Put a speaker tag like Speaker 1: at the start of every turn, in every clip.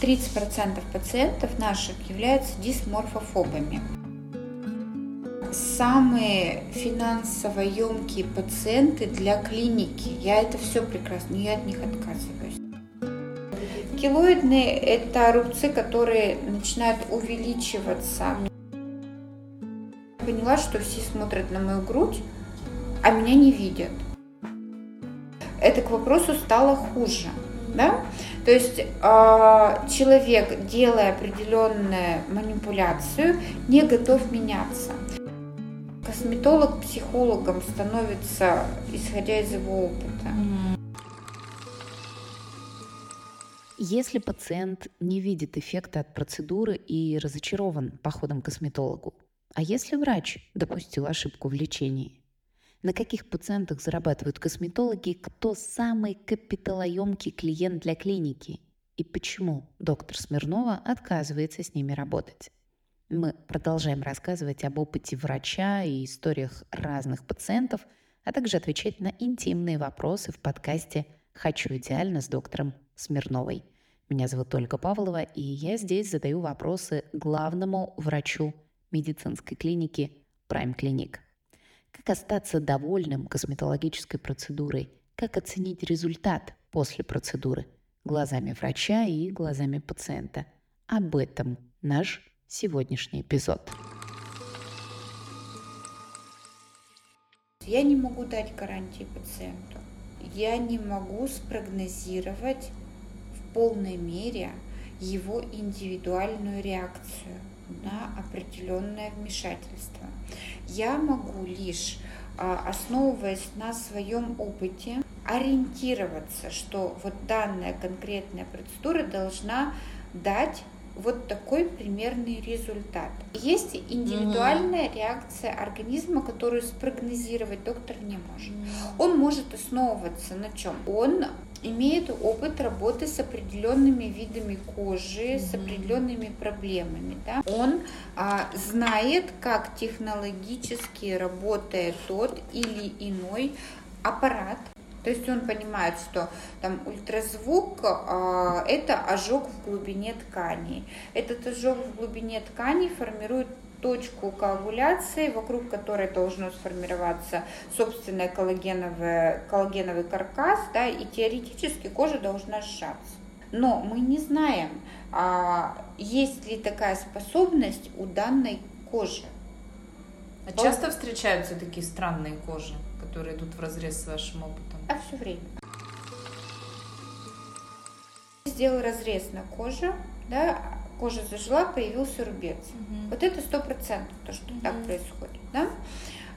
Speaker 1: 30% пациентов наших являются дисморфофобами. Самые финансово емкие пациенты для клиники. Я это все прекрасно, я от них отказываюсь. Килоидные – это рубцы, которые начинают увеличиваться. Поняла, что все смотрят на мою грудь, а меня не видят. Это к вопросу стало хуже. Да? То есть э, человек, делая определенную манипуляцию, не готов меняться. Косметолог психологом становится, исходя из его опыта.
Speaker 2: Если пациент не видит эффекта от процедуры и разочарован походом к косметологу, а если врач допустил ошибку в лечении, на каких пациентах зарабатывают косметологи, кто самый капиталоемкий клиент для клиники и почему доктор Смирнова отказывается с ними работать. Мы продолжаем рассказывать об опыте врача и историях разных пациентов, а также отвечать на интимные вопросы в подкасте «Хочу идеально» с доктором Смирновой. Меня зовут Ольга Павлова, и я здесь задаю вопросы главному врачу медицинской клиники Prime Clinic. Как остаться довольным косметологической процедурой? Как оценить результат после процедуры? Глазами врача и глазами пациента. Об этом наш сегодняшний эпизод.
Speaker 1: Я не могу дать гарантии пациенту. Я не могу спрогнозировать полной мере его индивидуальную реакцию на определенное вмешательство. Я могу лишь, а, основываясь на своем опыте, ориентироваться, что вот данная конкретная процедура должна дать вот такой примерный результат. Есть индивидуальная mm реакция организма, которую спрогнозировать доктор не может. mm Он может основываться на чем? Он имеет опыт работы с определенными видами кожи, mm с определенными проблемами. Да? Он а, знает, как технологически работает тот или иной аппарат, то есть он понимает, что там ультразвук э, это ожог в глубине ткани. Этот ожог в глубине ткани формирует точку коагуляции, вокруг которой должно сформироваться собственный коллагеновый, коллагеновый каркас, да, и теоретически кожа должна сжаться. Но мы не знаем, а, есть ли такая способность у данной кожи.
Speaker 3: А часто встречаются такие странные кожи, которые идут в разрез с вашим опытом?
Speaker 1: А все время. Сделал разрез на коже, да, кожа зажила, появился рубец. Угу. Вот это сто процентов то, что угу. так происходит. Да?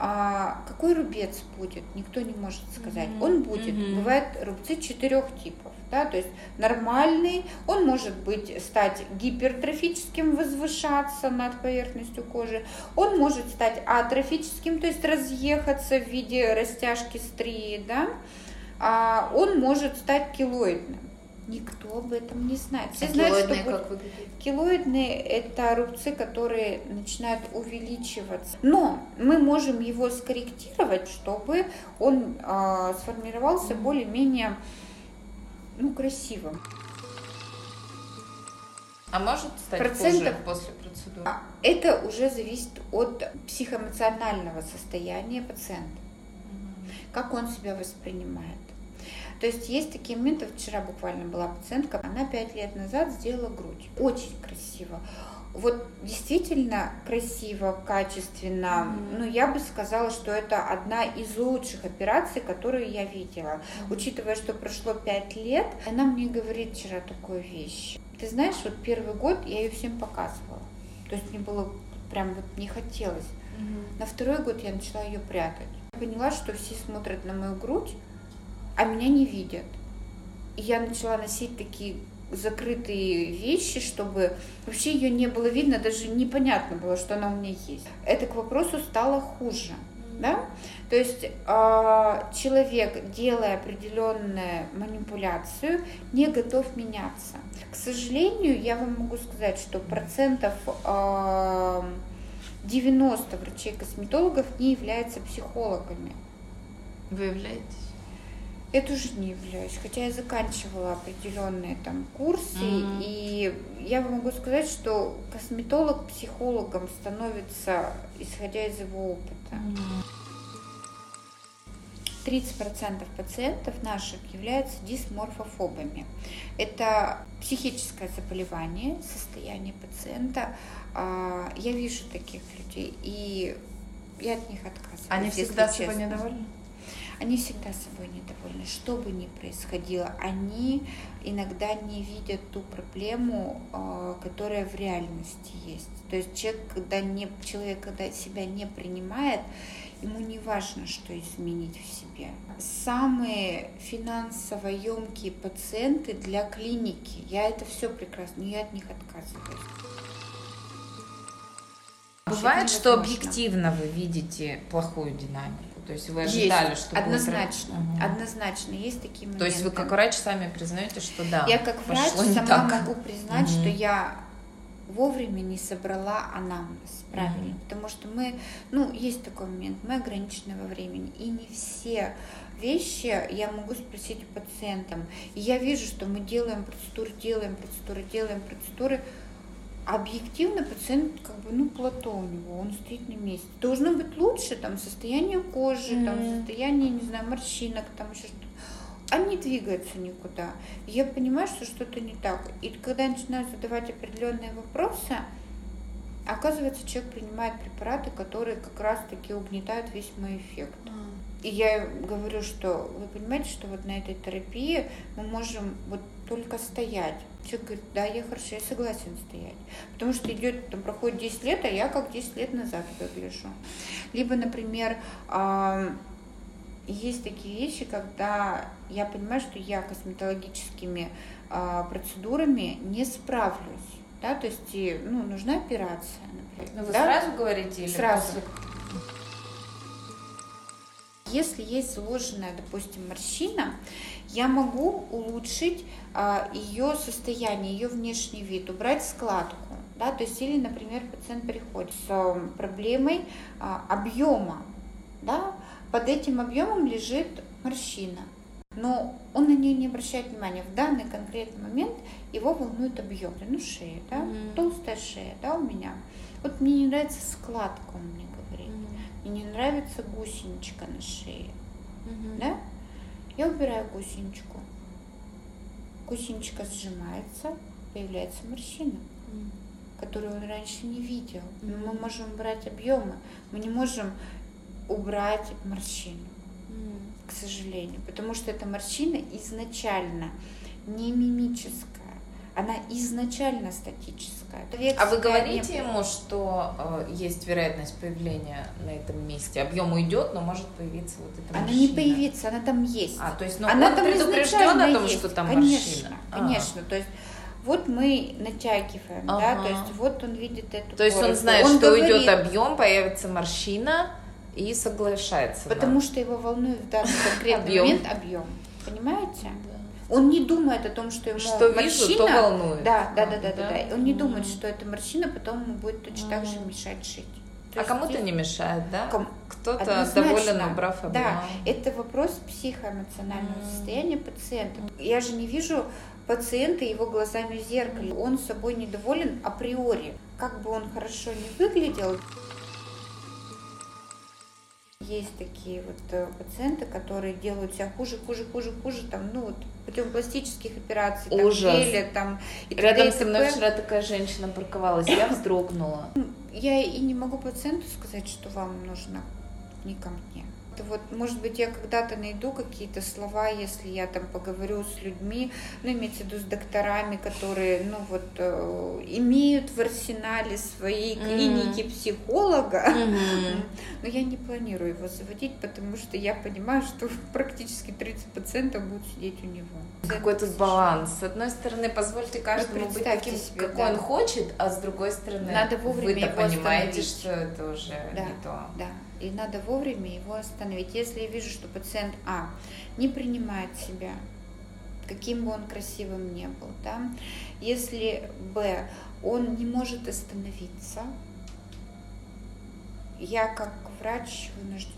Speaker 1: А, какой рубец будет, никто не может сказать. Угу. Он будет. Угу. Бывают рубцы четырех типов. Да, то есть нормальный, он может быть стать гипертрофическим, возвышаться над поверхностью кожи, он может стать атрофическим, то есть разъехаться в виде растяжки стрии, да, а он может стать килоидным. Никто об этом не знает.
Speaker 3: Все а знают, килоидные что как выглядит?
Speaker 1: Килоидные – это рубцы, которые начинают увеличиваться. Но мы можем его скорректировать, чтобы он э, сформировался mm-hmm. более-менее ну, красивым.
Speaker 3: А может стать Процентов... хуже после процедуры? А,
Speaker 1: это уже зависит от психоэмоционального состояния пациента. Mm-hmm. Как он себя воспринимает. То есть есть такие моменты, вчера буквально была пациентка, она пять лет назад сделала грудь. Очень красиво. Вот действительно красиво, качественно. Mm-hmm. Ну, я бы сказала, что это одна из лучших операций, которую я видела. Mm-hmm. Учитывая, что прошло пять лет, она мне говорит вчера такую вещь. Ты знаешь, вот первый год я ее всем показывала. То есть мне было прям вот не хотелось. Mm-hmm. На второй год я начала ее прятать. Поняла, что все смотрят на мою грудь, а меня не видят. И я начала носить такие закрытые вещи, чтобы вообще ее не было видно, даже непонятно было, что она у меня есть. Это к вопросу стало хуже. Да? То есть э, человек, делая определенную манипуляцию, не готов меняться. К сожалению, я вам могу сказать, что процентов э, 90 врачей-косметологов не являются психологами.
Speaker 3: Вы являетесь?
Speaker 1: Я тоже не являюсь, хотя я заканчивала определенные там курсы, mm-hmm. и я могу сказать, что косметолог психологом становится, исходя из его опыта. Mm-hmm. 30% пациентов наших являются дисморфофобами. Это психическое заболевание, состояние пациента. А, я вижу таких людей, и я от них отказываюсь.
Speaker 3: Они всегда собой недовольны?
Speaker 1: Они всегда собой недовольны. Что бы ни происходило, они иногда не видят ту проблему, а, которая в реальности есть. То есть человек, когда не, человек, когда себя не принимает, ему не важно, что изменить в себе. Самые финансово емкие пациенты для клиники, я это все прекрасно, я от них отказываюсь.
Speaker 3: Бывает, что объективно вы видите плохую динамику? То есть вы ожидали,
Speaker 1: есть,
Speaker 3: что
Speaker 1: однозначно, будет... однозначно есть такие моменты.
Speaker 3: То есть вы как врач сами признаете, что да.
Speaker 1: Я как врач сама так. могу признать, угу. что я вовремя не собрала анамнез, правильно, угу. потому что мы, ну есть такой момент, мы ограничены во времени, и не все вещи я могу спросить у пациента. И я вижу, что мы делаем процедуры, делаем процедуры, делаем процедуры, объективно пациент как бы, ну, плато у него, он стоит на месте. Должно быть лучше, там, состояние кожи, mm-hmm. там, состояние, не знаю, морщинок, там, еще что-то. Они не двигаются никуда. я понимаю, что что-то не так. И когда я начинаю задавать определенные вопросы, оказывается, человек принимает препараты, которые как раз-таки угнетают весь мой эффект. Mm-hmm. И я говорю, что вы понимаете, что вот на этой терапии мы можем вот только стоять. Человек говорит, да, я хорошо, я согласен стоять. Потому что идет, там проходит 10 лет, а я как 10 лет назад выгляжу. Либо, например, есть такие вещи, когда я понимаю, что я косметологическими а, процедурами не справлюсь. Да, то есть ну, нужна операция,
Speaker 3: например. Но ну, вы да? сразу говорите или
Speaker 1: сразу? После... Если есть заложенная, допустим, морщина, я могу улучшить а, ее состояние, ее внешний вид, убрать складку. Да, то есть, или, например, пациент приходит с а, проблемой а, объема, да, под этим объемом лежит морщина, но он на нее не обращает внимания. В данный конкретный момент его волнует объем, ну, шея, да, mm-hmm. толстая шея, да, у меня. Вот мне не нравится складка, он мне Мне не нравится гусеничка на шее, mm-hmm. да. Я убираю гусеничку. Гусеничка сжимается, появляется морщина, mm. которую он раньше не видел. Mm. Мы можем убрать объемы, мы не можем убрать морщину, mm. к сожалению, потому что эта морщина изначально не мимическая она изначально статическая.
Speaker 3: а вы говорите не... ему, что э, есть вероятность появления на этом месте? Объем уйдет, но может появиться вот эта
Speaker 1: Она
Speaker 3: морщина.
Speaker 1: не появится, она там есть.
Speaker 3: А, то есть, но она он там предупрежден о том, есть. что там
Speaker 1: конечно,
Speaker 3: морщина?
Speaker 1: Конечно, а. то есть вот мы натягиваем, ага. да, то есть вот он видит эту
Speaker 3: То есть он знает, он что говорит, уйдет объем, появится морщина и соглашается.
Speaker 1: Потому да. что его волнует в данный конкретный момент объем. Понимаете? Да. Он не думает о том, что ему
Speaker 3: что
Speaker 1: морщина...
Speaker 3: Вижу, то волнует.
Speaker 1: Да, да, да, да, да, да. Он не думает, что это морщина потом ему будет точно так же мешать жить.
Speaker 3: То а кому-то не мешает, да? Ком... Кто-то доволен, убрав объем.
Speaker 1: Да, это вопрос психоэмоционального mm. состояния пациента. Я же не вижу пациента его глазами в зеркале. Он собой недоволен априори. Как бы он хорошо не выглядел, есть такие вот э, пациенты, которые делают себя хуже, хуже, хуже, хуже, там, ну вот путем пластических операций, там,
Speaker 3: Ужас.
Speaker 1: там.
Speaker 3: И Рядом со мной вчера такая женщина парковалась, я вздрогнула.
Speaker 1: Я и не могу пациенту сказать, что вам нужно не ко мне как вот, может быть, я когда-то найду какие-то слова, если я там поговорю с людьми, ну, имеется в виду с докторами, которые, ну, вот, э, имеют в арсенале своей клиники mm-hmm. психолога, mm-hmm. но я не планирую его заводить, потому что я понимаю, что практически 30 пациентов будут сидеть у него.
Speaker 3: Какой тут баланс? С одной стороны, позвольте каждому быть таким, себе, какой да. он хочет, а с другой стороны, Надо вовремя вы-то понимаете, что это уже
Speaker 1: да,
Speaker 3: не то.
Speaker 1: Да и надо вовремя его остановить. Если я вижу, что пациент А не принимает себя, каким бы он красивым ни был, да, если Б он не может остановиться, я как врач вынуждена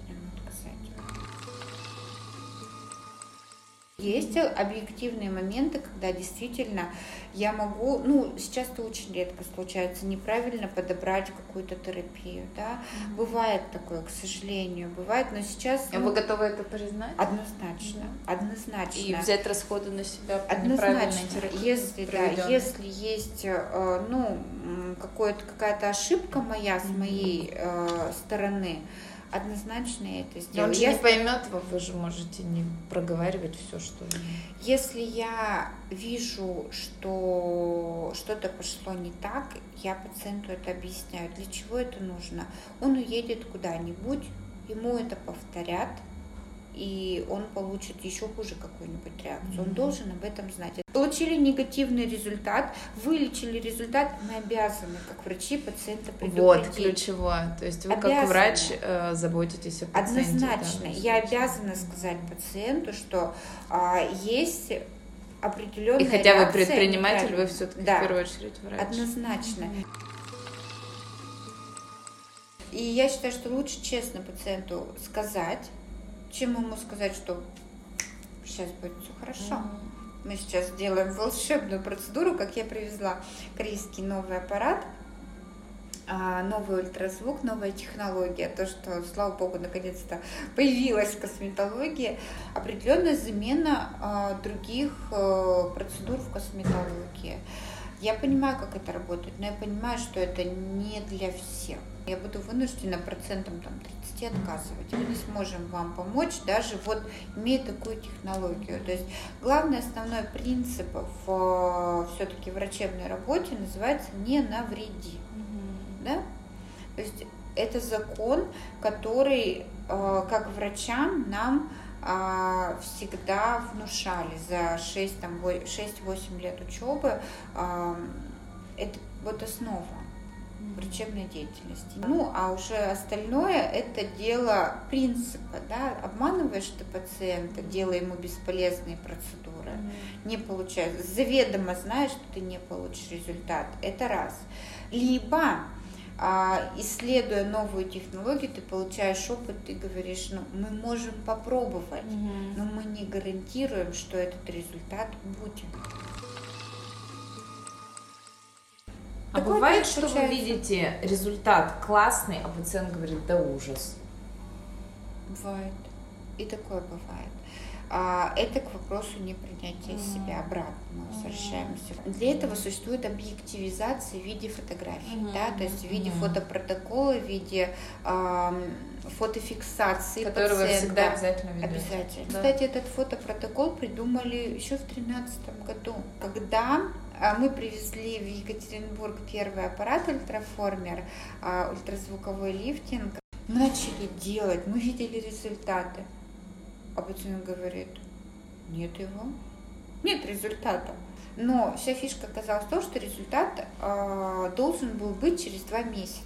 Speaker 1: Есть объективные моменты, когда действительно я могу, ну, сейчас это очень редко случается, неправильно подобрать какую-то терапию, да. Mm-hmm. Бывает такое, к сожалению, бывает, но сейчас...
Speaker 3: А ну, вы готовы это признать?
Speaker 1: Однозначно, да. однозначно.
Speaker 3: И взять расходы на себя
Speaker 1: Однозначно, если, да, если есть, э, ну, какая-то ошибка моя с моей mm-hmm. стороны, однозначно я это сделаю.
Speaker 3: Но он же я... не поймет, вы же можете не проговаривать все, что...
Speaker 1: Если я вижу, что что-то пошло не так, я пациенту это объясняю, для чего это нужно. Он уедет куда-нибудь, ему это повторят, и он получит еще хуже какую-нибудь реакцию. Он должен об этом знать. Получили негативный результат, вылечили результат, мы обязаны, как врачи, пациента
Speaker 3: предупредить. Вот ключевое. То есть вы обязаны. как врач э, заботитесь о
Speaker 1: пациенте. Однозначно. Да, Я обязана сказать пациенту, что а, есть определенная
Speaker 3: И хотя вы предприниматель, вы все-таки да, в первую очередь врач.
Speaker 1: Однозначно. И я считаю, что лучше честно пациенту сказать, чем ему сказать, что сейчас будет все хорошо. Mm-hmm. Мы сейчас сделаем волшебную процедуру, как я привезла корейский новый аппарат, а, новый ультразвук, новая технология, то, что, слава богу, наконец-то появилась косметология, определенная замена а, других а, процедур в косметологии. Я понимаю, как это работает, но я понимаю, что это не для всех. Я буду вынуждена процентом там, 30 отказывать. Мы не сможем вам помочь, даже вот имея такую технологию. То есть главный основной принцип в все-таки врачебной работе называется «не навреди». Mm-hmm. Да? То есть это закон, который э, как врачам нам всегда внушали за 6-8 лет учебы. А, это вот основа врачебной деятельности. Ну, а уже остальное это дело принципа, да, обманываешь ты пациента, делая ему бесполезные процедуры, mm-hmm. не получаешь, заведомо знаешь, что ты не получишь результат, это раз. Либо а, исследуя новую технологию, ты получаешь опыт, ты говоришь, ну, мы можем попробовать, угу. но мы не гарантируем, что этот результат будет.
Speaker 3: А Такое бывает, что вы видите результат классный, а пациент говорит, да ужас.
Speaker 1: Бывает. И такое бывает. А, это к вопросу непринятия себя обратно мы возвращаемся. Для этого существует объективизация в виде фотографий, mm. да, то есть в виде фотопротокола, в виде э, фотофиксации
Speaker 3: пациента. вы всегда обязательно ведете.
Speaker 1: Обязательно. Да. Кстати, этот фотопротокол придумали еще в 2013 году, когда а, мы привезли в Екатеринбург первый аппарат ультраформер, а, ультразвуковой лифтинг. Начали делать, мы видели результаты. А пациент говорит, нет его, нет результата. Но вся фишка оказалась в том, что результат э, должен был быть через два месяца.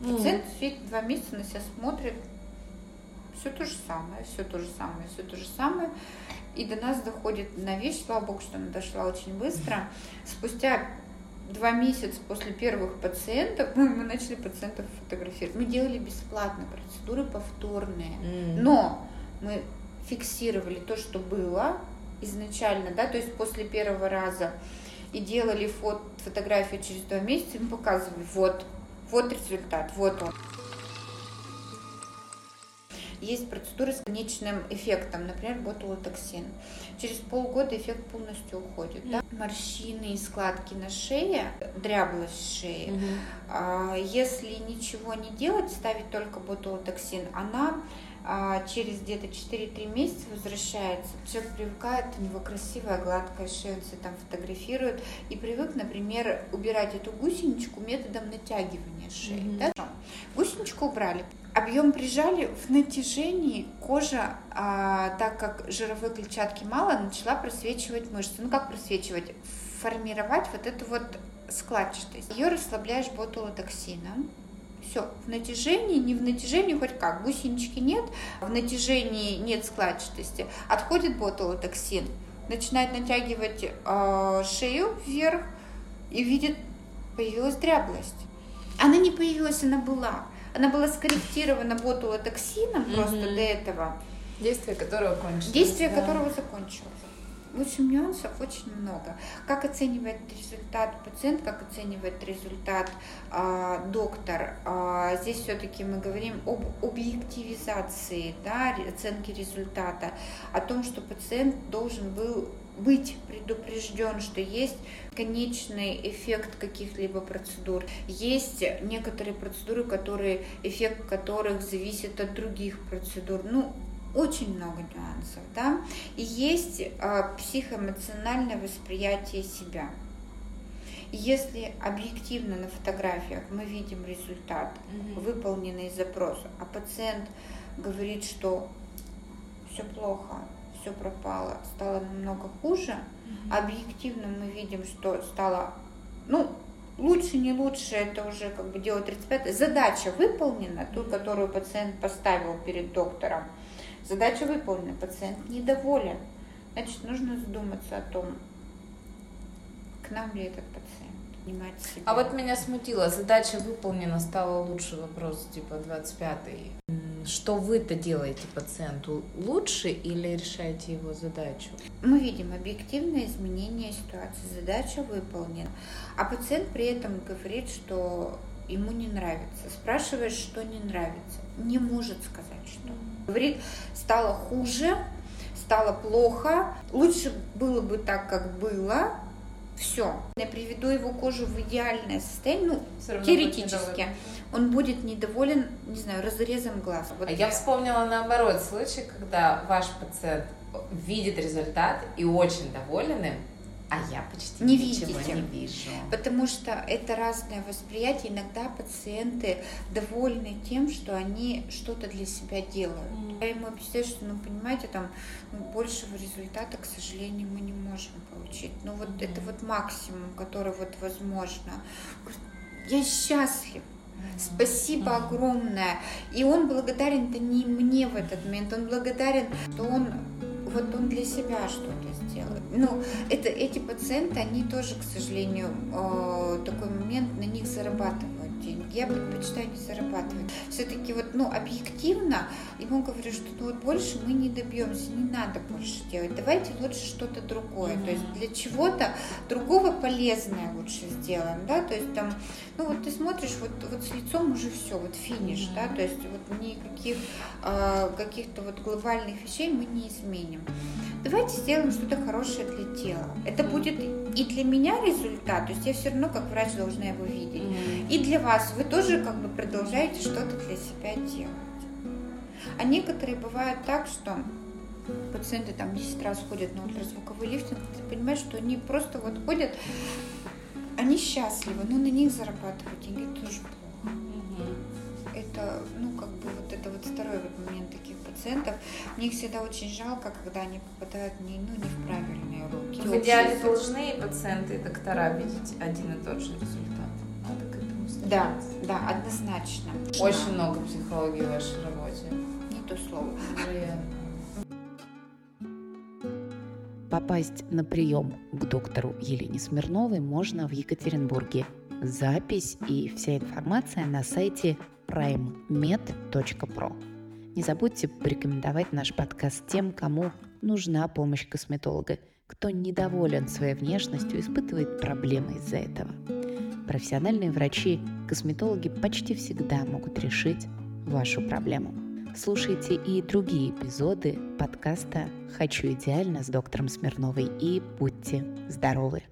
Speaker 1: Пациент mm. сидит два месяца на себя смотрит, все то же самое, все то же самое, все то же самое. И до нас доходит на вещь, слава богу, что она дошла очень быстро. Спустя два месяца после первых пациентов мы, мы начали пациентов фотографировать. Мы делали бесплатно процедуры повторные, mm. но мы фиксировали то, что было изначально, да, то есть после первого раза и делали фото, фотографию через два месяца, мы показывали, вот, вот результат, вот он. Есть процедуры с конечным эффектом, например, ботулотоксин. Через полгода эффект полностью уходит. Да? Морщины и складки на шее, дряблость шеи. Угу. Если ничего не делать, ставить только ботулотоксин, она а через где-то 4-3 месяца возвращается, человек привыкает, у него красивая гладкая шея, он себя там фотографирует, и привык, например, убирать эту гусеничку методом натягивания шеи. Mm-hmm. Да? Гусеничку убрали, объем прижали, в натяжении кожа, а, так как жировой клетчатки мало, начала просвечивать мышцы. Ну как просвечивать? Формировать вот эту вот складчатость. Ее расслабляешь ботулотоксином, все, в натяжении, не в натяжении, хоть как, гусенички нет, в натяжении нет складчатости, отходит ботулотоксин, начинает натягивать э, шею вверх и видит, появилась дряблость. Она не появилась, она была. Она была скорректирована ботулотоксином mm-hmm. просто до этого.
Speaker 3: Действие которого кончилось.
Speaker 1: Действие да. которого закончилось. В общем, нюансов очень много. Как оценивает результат пациент, как оценивает результат э, доктор. Э, здесь все-таки мы говорим об объективизации да, оценки результата, о том, что пациент должен был быть предупрежден, что есть конечный эффект каких-либо процедур. Есть некоторые процедуры, которые, эффект которых зависит от других процедур. Ну, очень много нюансов, да, и есть а, психоэмоциональное восприятие себя. Если объективно на фотографиях мы видим результат, угу. выполненный запрос, а пациент говорит, что все плохо, все пропало, стало намного хуже, угу. объективно мы видим, что стало, ну, лучше, не лучше, это уже как бы дело 35. Задача выполнена, ту, которую пациент поставил перед доктором. Задача выполнена, пациент недоволен. Значит, нужно задуматься о том, к нам ли этот пациент, себя.
Speaker 3: А вот меня смутило, задача выполнена, стало лучше вопрос, типа 25-й. Что вы-то делаете пациенту? Лучше или решаете его задачу?
Speaker 1: Мы видим объективное изменение ситуации, задача выполнена. А пациент при этом говорит, что ему не нравится. Спрашиваешь, что не нравится. Не может сказать, что. Говорит, стало хуже, стало плохо, лучше было бы так, как было, все. Я приведу его кожу в идеальное состояние, ну, теоретически. Он будет недоволен, не знаю, разрезом глаз.
Speaker 3: Вот а я вспомнила наоборот случай, когда ваш пациент видит результат и очень доволен им, а я почти не ничего видите, не вижу.
Speaker 1: Потому что это разное восприятие. Иногда пациенты довольны тем, что они что-то для себя делают. Mm. Я ему объясняю, что, ну, понимаете, там ну, большего результата, к сожалению, мы не можем получить. Ну, вот mm. это вот максимум, который вот возможно. Я счастлив. Спасибо mm. огромное. И он благодарен это не мне в этот момент, он благодарен, что он вот он для себя что-то сделает. Ну, это, эти пациенты, они тоже, к сожалению, э, такой момент, на них зарабатывают деньги. Я предпочитаю не зарабатывать. Все-таки вот, ну, объективно, ему говорю, что ну, вот больше мы не добьемся, не надо больше делать. Давайте лучше что-то другое. Mm-hmm. То есть для чего-то другого полезное лучше сделаем, да, то есть там, ну вот ты смотришь, вот, вот с лицом уже все, вот финиш, mm-hmm. да, то есть вот никаких э, каких-то вот глобальных вещей мы не изменим. Давайте сделаем что-то хорошее для тела. Это будет и для меня результат, то есть я все равно как врач должна его видеть, mm-hmm. и для вас вы тоже как бы продолжаете что-то для себя делать. А некоторые бывают так, что пациенты там 10 раз ходят на ультразвуковой лифтинг, ты понимаешь, что они просто вот ходят, они счастливы, но на них зарабатывать деньги тоже плохо. Это, ну, как бы вот это вот второй вот момент таких пациентов. Мне их всегда очень жалко, когда они попадают не, ну, не в правильные руки.
Speaker 3: В идеале должны и пациенты, и доктора видеть один и тот же результат. Надо к этому
Speaker 1: Да, да, однозначно.
Speaker 3: Очень много психологии в вашей работе.
Speaker 1: Не то слово.
Speaker 2: Попасть на прием к доктору Елене Смирновой можно в Екатеринбурге. Запись и вся информация на сайте primemed.pro. Не забудьте порекомендовать наш подкаст тем, кому нужна помощь косметолога, кто недоволен своей внешностью, испытывает проблемы из-за этого. Профессиональные врачи, косметологи почти всегда могут решить вашу проблему. Слушайте и другие эпизоды подкаста «Хочу идеально» с доктором Смирновой и будьте здоровы!